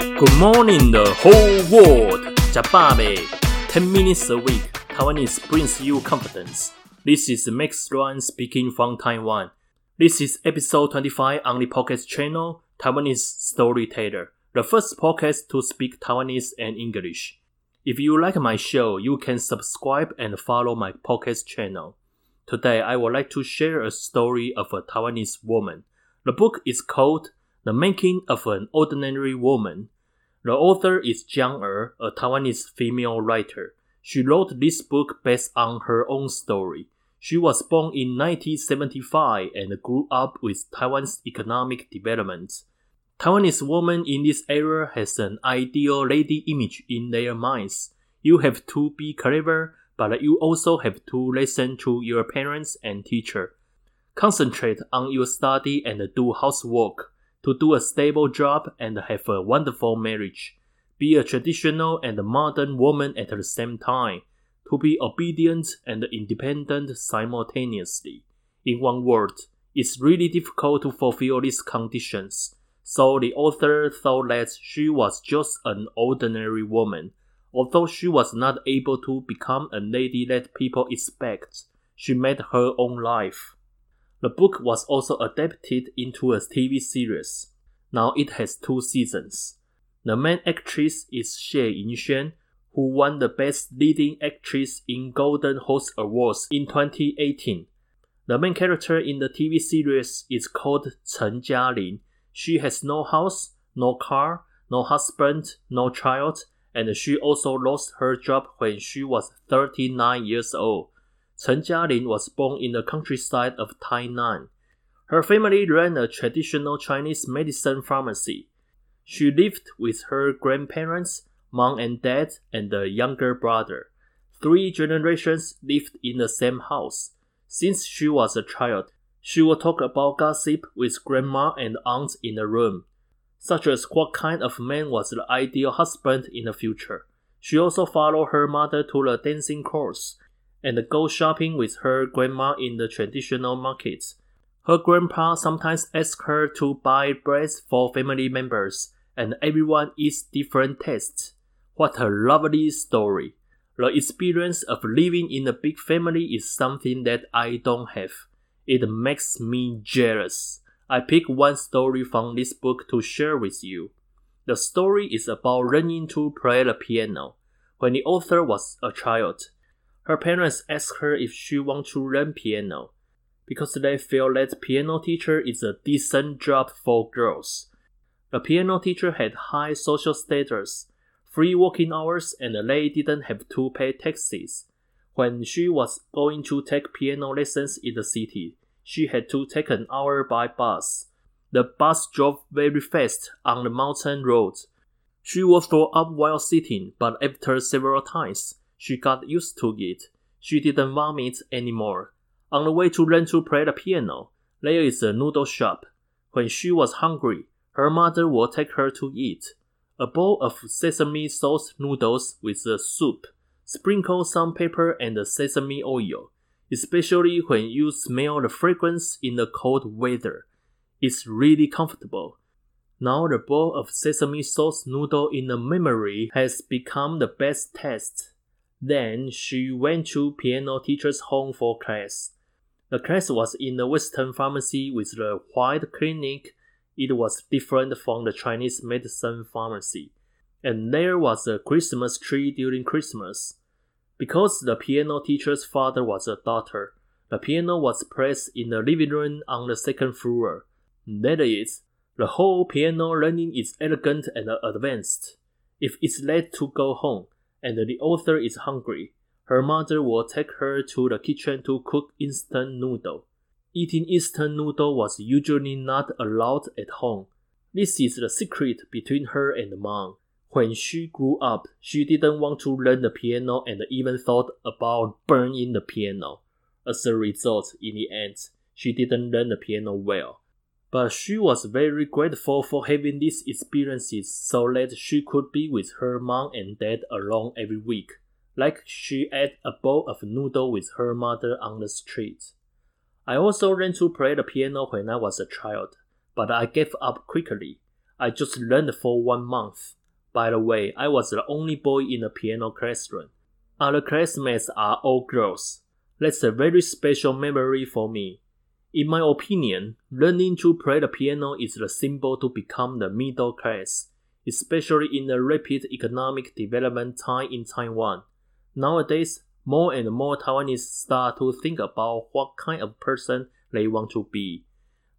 Good morning, the whole world. Jababe. 10 minutes a week. Taiwanese brings you confidence. This is Max Juan speaking from Taiwan. This is episode 25 on the podcast channel, Taiwanese Storyteller, the first podcast to speak Taiwanese and English. If you like my show, you can subscribe and follow my podcast channel. Today, I would like to share a story of a Taiwanese woman. The book is called the Making of an Ordinary Woman. The author is Jiang Er, a Taiwanese female writer. She wrote this book based on her own story. She was born in 1975 and grew up with Taiwan's economic development. Taiwanese women in this era has an ideal lady image in their minds. You have to be clever, but you also have to listen to your parents and teacher. Concentrate on your study and do housework to do a stable job and have a wonderful marriage. Be a traditional and modern woman at the same time. To be obedient and independent simultaneously. In one word, it's really difficult to fulfill these conditions. So the author thought that she was just an ordinary woman. Although she was not able to become a lady that people expect, she made her own life. The book was also adapted into a TV series. Now it has two seasons. The main actress is Xie Yingxuan, who won the Best Leading Actress in Golden Horse Awards in 2018. The main character in the TV series is called Chen Jialin. She has no house, no car, no husband, no child, and she also lost her job when she was 39 years old. Chen Jialin was born in the countryside of Tainan. Her family ran a traditional Chinese medicine pharmacy. She lived with her grandparents, mom and dad, and a younger brother. Three generations lived in the same house. Since she was a child, she would talk about gossip with grandma and aunts in the room, such as what kind of man was the ideal husband in the future. She also followed her mother to the dancing course and go shopping with her grandma in the traditional markets. Her grandpa sometimes asks her to buy breads for family members, and everyone eats different tastes. What a lovely story! The experience of living in a big family is something that I don't have. It makes me jealous. I pick one story from this book to share with you. The story is about learning to play the piano. When the author was a child, her parents asked her if she wants to learn piano because they feel that piano teacher is a decent job for girls. The piano teacher had high social status, free working hours, and they didn't have to pay taxes. When she was going to take piano lessons in the city, she had to take an hour by bus. The bus drove very fast on the mountain road. She was thrown up while sitting, but after several times, she got used to it. She didn't vomit anymore. On the way to learn to play the piano, there is a noodle shop. When she was hungry, her mother would take her to eat. A bowl of sesame sauce noodles with the soup. Sprinkle some pepper and sesame oil, especially when you smell the fragrance in the cold weather. It's really comfortable. Now the bowl of sesame sauce noodle in the memory has become the best taste. Then she went to piano teacher's home for class. The class was in the Western pharmacy with the white clinic. It was different from the Chinese medicine pharmacy. And there was a Christmas tree during Christmas. Because the piano teacher's father was a doctor, the piano was placed in the living room on the second floor. That is, the whole piano learning is elegant and advanced. If it's late to go home, and the author is hungry, her mother will take her to the kitchen to cook instant noodle. Eating instant noodle was usually not allowed at home. This is the secret between her and mom. When she grew up, she didn't want to learn the piano and even thought about burning the piano. As a result, in the end, she didn't learn the piano well. But she was very grateful for having these experiences so that she could be with her mom and dad alone every week like she ate a bowl of noodle with her mother on the street. I also learned to play the piano when I was a child, but I gave up quickly. I just learned for one month. By the way, I was the only boy in the piano classroom. Other classmates are all girls. That's a very special memory for me. In my opinion, learning to play the piano is the symbol to become the middle class, especially in the rapid economic development time in Taiwan. Nowadays, more and more Taiwanese start to think about what kind of person they want to be.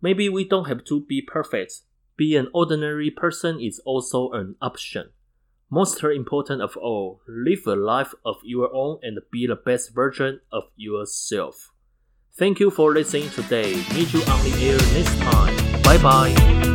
Maybe we don't have to be perfect. Be an ordinary person is also an option. Most important of all, live a life of your own and be the best version of yourself. Thank you for listening today. Meet you on the air next time. Bye bye.